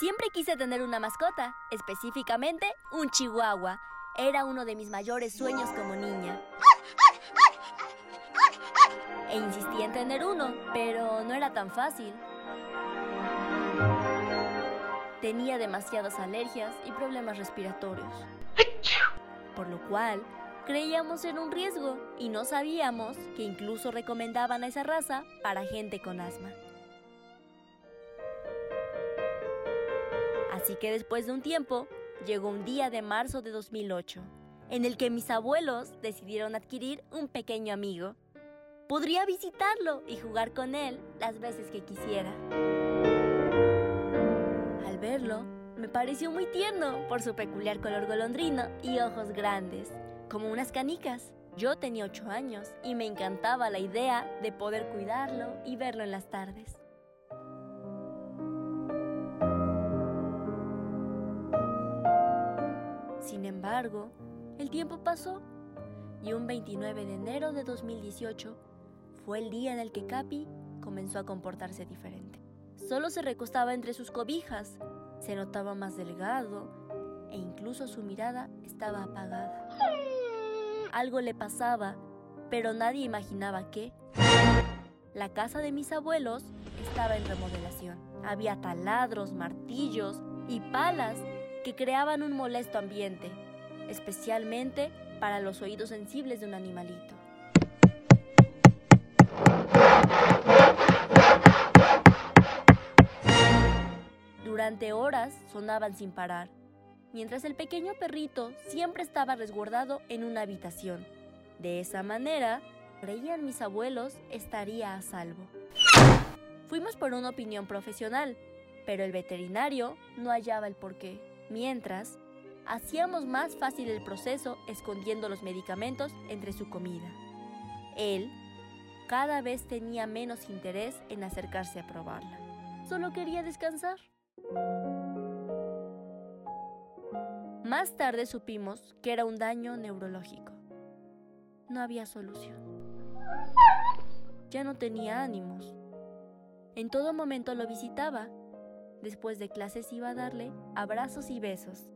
Siempre quise tener una mascota, específicamente un chihuahua. Era uno de mis mayores sueños como niña. E insistí en tener uno, pero no era tan fácil. Tenía demasiadas alergias y problemas respiratorios. Por lo cual, creíamos en un riesgo y no sabíamos que incluso recomendaban a esa raza para gente con asma. Así que después de un tiempo, llegó un día de marzo de 2008, en el que mis abuelos decidieron adquirir un pequeño amigo. Podría visitarlo y jugar con él las veces que quisiera. Al verlo, me pareció muy tierno por su peculiar color golondrino y ojos grandes, como unas canicas. Yo tenía 8 años y me encantaba la idea de poder cuidarlo y verlo en las tardes. Embargo, el tiempo pasó y un 29 de enero de 2018 fue el día en el que Capi comenzó a comportarse diferente. Solo se recostaba entre sus cobijas, se notaba más delgado e incluso su mirada estaba apagada. Algo le pasaba, pero nadie imaginaba qué. La casa de mis abuelos estaba en remodelación. Había taladros, martillos y palas que creaban un molesto ambiente, especialmente para los oídos sensibles de un animalito. Durante horas sonaban sin parar, mientras el pequeño perrito siempre estaba resguardado en una habitación. De esa manera, creían mis abuelos, estaría a salvo. Fuimos por una opinión profesional, pero el veterinario no hallaba el porqué. Mientras, hacíamos más fácil el proceso escondiendo los medicamentos entre su comida. Él cada vez tenía menos interés en acercarse a probarla. Solo quería descansar. Más tarde supimos que era un daño neurológico. No había solución. Ya no tenía ánimos. En todo momento lo visitaba Después de clases iba a darle abrazos y besos.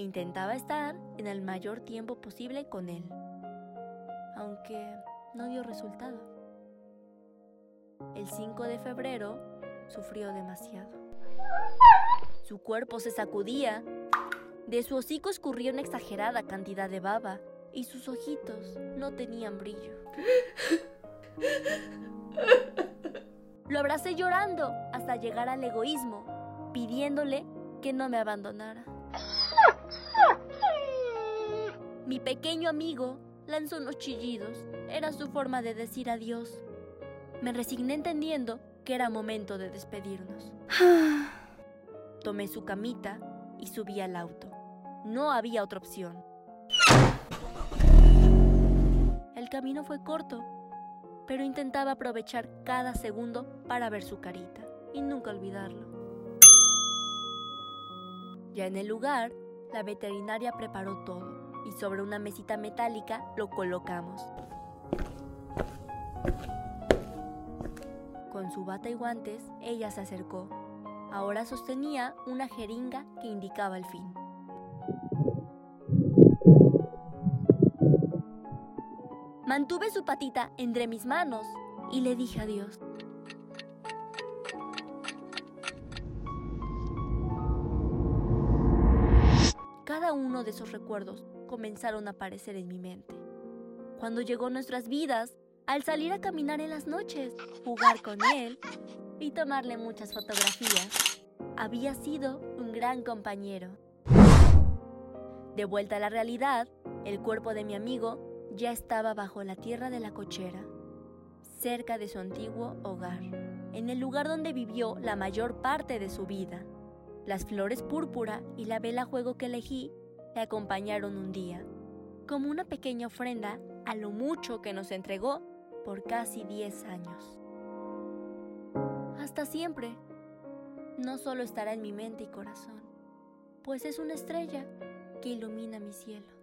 Intentaba estar en el mayor tiempo posible con él. Aunque no dio resultado. El 5 de febrero sufrió demasiado. Su cuerpo se sacudía. De su hocico escurría una exagerada cantidad de baba y sus ojitos no tenían brillo. Lo abracé llorando hasta llegar al egoísmo, pidiéndole que no me abandonara. Mi pequeño amigo lanzó unos chillidos. Era su forma de decir adiós. Me resigné entendiendo que era momento de despedirnos. Tomé su camita y subí al auto. No había otra opción. El camino fue corto pero intentaba aprovechar cada segundo para ver su carita y nunca olvidarlo. Ya en el lugar, la veterinaria preparó todo y sobre una mesita metálica lo colocamos. Con su bata y guantes, ella se acercó. Ahora sostenía una jeringa que indicaba el fin. Mantuve su patita entre mis manos y le dije adiós. Cada uno de esos recuerdos comenzaron a aparecer en mi mente. Cuando llegó nuestras vidas, al salir a caminar en las noches, jugar con él y tomarle muchas fotografías, había sido un gran compañero. De vuelta a la realidad, el cuerpo de mi amigo ya estaba bajo la tierra de la cochera, cerca de su antiguo hogar, en el lugar donde vivió la mayor parte de su vida. Las flores púrpura y la vela juego que elegí le acompañaron un día, como una pequeña ofrenda a lo mucho que nos entregó por casi 10 años. Hasta siempre, no solo estará en mi mente y corazón, pues es una estrella que ilumina mi cielo.